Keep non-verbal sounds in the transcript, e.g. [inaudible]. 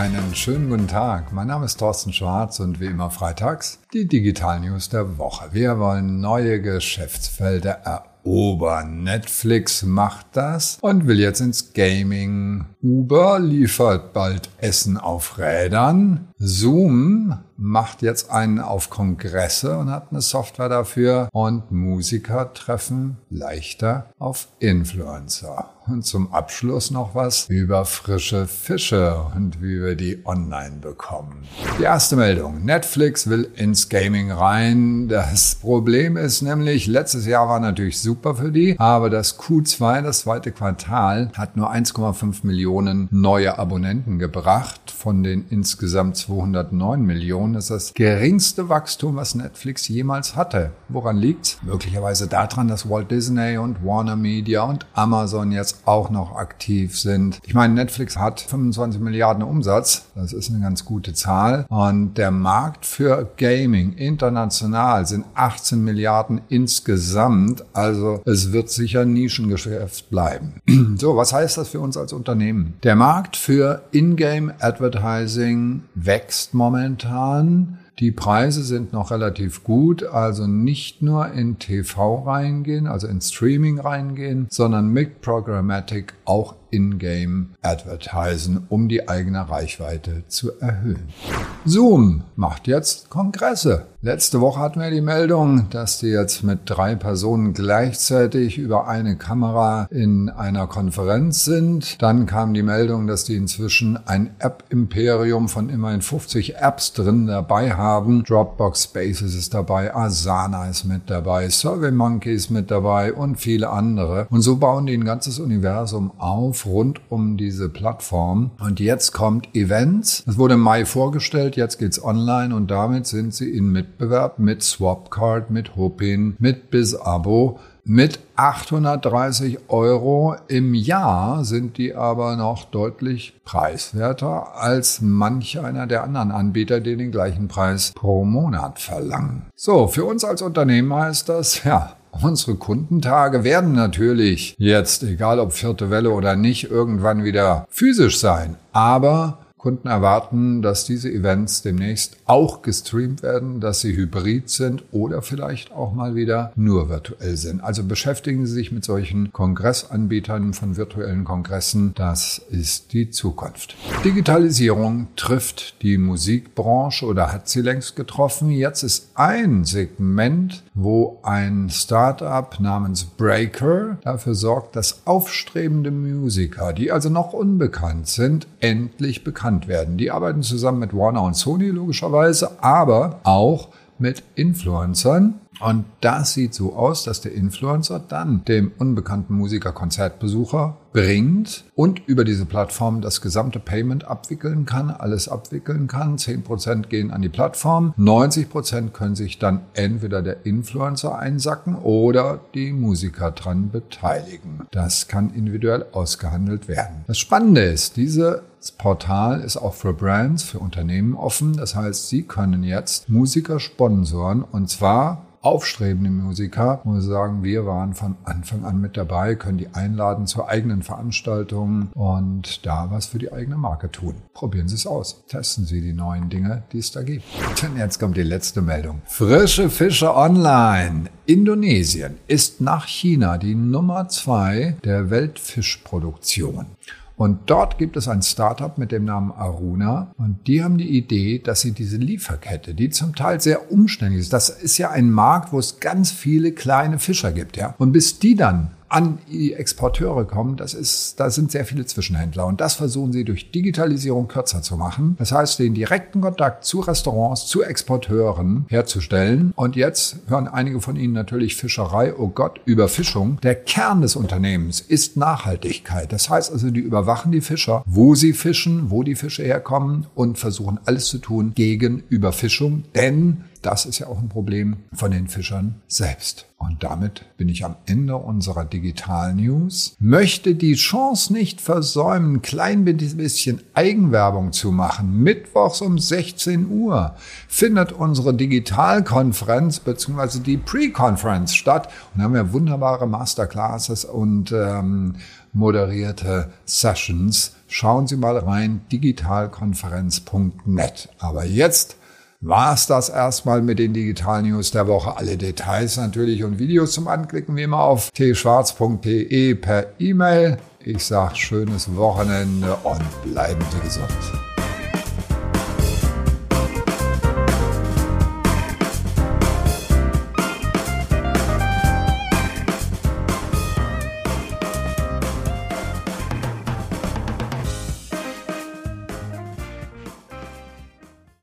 einen schönen guten Tag. Mein Name ist Thorsten Schwarz und wie immer freitags die Digital News der Woche. Wir wollen neue Geschäftsfelder erobern. Netflix macht das und will jetzt ins Gaming. Uber liefert bald Essen auf Rädern. Zoom macht jetzt einen auf Kongresse und hat eine Software dafür und Musiker treffen leichter auf Influencer. Und zum Abschluss noch was über frische Fische und wie wir die online bekommen. Die erste Meldung. Netflix will ins Gaming rein. Das Problem ist nämlich, letztes Jahr war natürlich super für die, aber das Q2, das zweite Quartal, hat nur 1,5 Millionen neue Abonnenten gebracht von den insgesamt 209 Millionen. Das ist das geringste Wachstum, was Netflix jemals hatte. Woran liegt's? Möglicherweise daran, dass Walt Disney und Warner Media und Amazon jetzt auch noch aktiv sind. Ich meine, Netflix hat 25 Milliarden Umsatz. Das ist eine ganz gute Zahl. Und der Markt für Gaming international sind 18 Milliarden insgesamt. Also es wird sicher Nischengeschäft bleiben. [clears throat] So, was heißt das für uns als Unternehmen? Der Markt für Ingame Advertising wächst momentan. Die Preise sind noch relativ gut, also nicht nur in TV reingehen, also in Streaming reingehen, sondern mit Programmatic auch in-game advertisen, um die eigene Reichweite zu erhöhen. Zoom macht jetzt Kongresse. Letzte Woche hatten wir die Meldung, dass die jetzt mit drei Personen gleichzeitig über eine Kamera in einer Konferenz sind. Dann kam die Meldung, dass die inzwischen ein App-Imperium von immerhin 50 Apps drin dabei haben. Dropbox Spaces ist dabei, Asana ist mit dabei, SurveyMonkey ist mit dabei und viele andere. Und so bauen die ein ganzes Universum auf rund um diese Plattform. Und jetzt kommt Events. Das wurde im Mai vorgestellt, jetzt geht's online und damit sind sie in Mitbewerb mit Swapcard, mit Hopin, mit BizAbo. Mit 830 Euro im Jahr sind die aber noch deutlich preiswerter als manch einer der anderen Anbieter, die den gleichen Preis pro Monat verlangen. So, für uns als Unternehmen heißt das, ja, Unsere Kundentage werden natürlich jetzt, egal ob vierte Welle oder nicht, irgendwann wieder physisch sein. Aber Kunden erwarten, dass diese Events demnächst auch gestreamt werden, dass sie hybrid sind oder vielleicht auch mal wieder nur virtuell sind. Also beschäftigen Sie sich mit solchen Kongressanbietern von virtuellen Kongressen. Das ist die Zukunft. Digitalisierung trifft die Musikbranche oder hat sie längst getroffen. Jetzt ist ein Segment, wo ein Startup namens Breaker dafür sorgt, dass aufstrebende Musiker, die also noch unbekannt sind, endlich bekannt bekannt werden. Die arbeiten zusammen mit Warner und Sony logischerweise, aber auch mit Influencern. Und das sieht so aus, dass der Influencer dann dem unbekannten Musiker Konzertbesucher bringt und über diese Plattform das gesamte Payment abwickeln kann, alles abwickeln kann. 10% gehen an die Plattform, 90% können sich dann entweder der Influencer einsacken oder die Musiker dran beteiligen. Das kann individuell ausgehandelt werden. Das Spannende ist, dieses Portal ist auch für Brands, für Unternehmen offen. Das heißt, Sie können jetzt Musiker sponsoren und zwar aufstrebende Musiker, muss sagen, wir waren von Anfang an mit dabei, können die einladen zur eigenen Veranstaltung und da was für die eigene Marke tun. Probieren Sie es aus. Testen Sie die neuen Dinge, die es da gibt. Und jetzt kommt die letzte Meldung. Frische Fische online. Indonesien ist nach China die Nummer zwei der Weltfischproduktion. Und dort gibt es ein Startup mit dem Namen Aruna und die haben die Idee, dass sie diese Lieferkette, die zum Teil sehr umständlich ist, das ist ja ein Markt, wo es ganz viele kleine Fischer gibt, ja. Und bis die dann an die Exporteure kommen, das ist, da sind sehr viele Zwischenhändler und das versuchen sie durch Digitalisierung kürzer zu machen. Das heißt, den direkten Kontakt zu Restaurants, zu Exporteuren herzustellen. Und jetzt hören einige von Ihnen natürlich Fischerei, oh Gott, Überfischung. Der Kern des Unternehmens ist Nachhaltigkeit. Das heißt also, die überwachen die Fischer, wo sie fischen, wo die Fische herkommen und versuchen alles zu tun gegen Überfischung, denn das ist ja auch ein Problem von den Fischern selbst. Und damit bin ich am Ende unserer Digital News. Möchte die Chance nicht versäumen, ein klein bisschen Eigenwerbung zu machen. Mittwochs um 16 Uhr findet unsere Digitalkonferenz bzw. die Pre-Conference statt. Und da haben wir wunderbare Masterclasses und ähm, moderierte Sessions. Schauen Sie mal rein, digitalkonferenz.net. Aber jetzt war es das erstmal mit den Digital News der Woche. Alle Details natürlich und Videos zum Anklicken wie immer auf tschwarz.de per E-Mail. Ich sage schönes Wochenende und bleiben Sie gesund.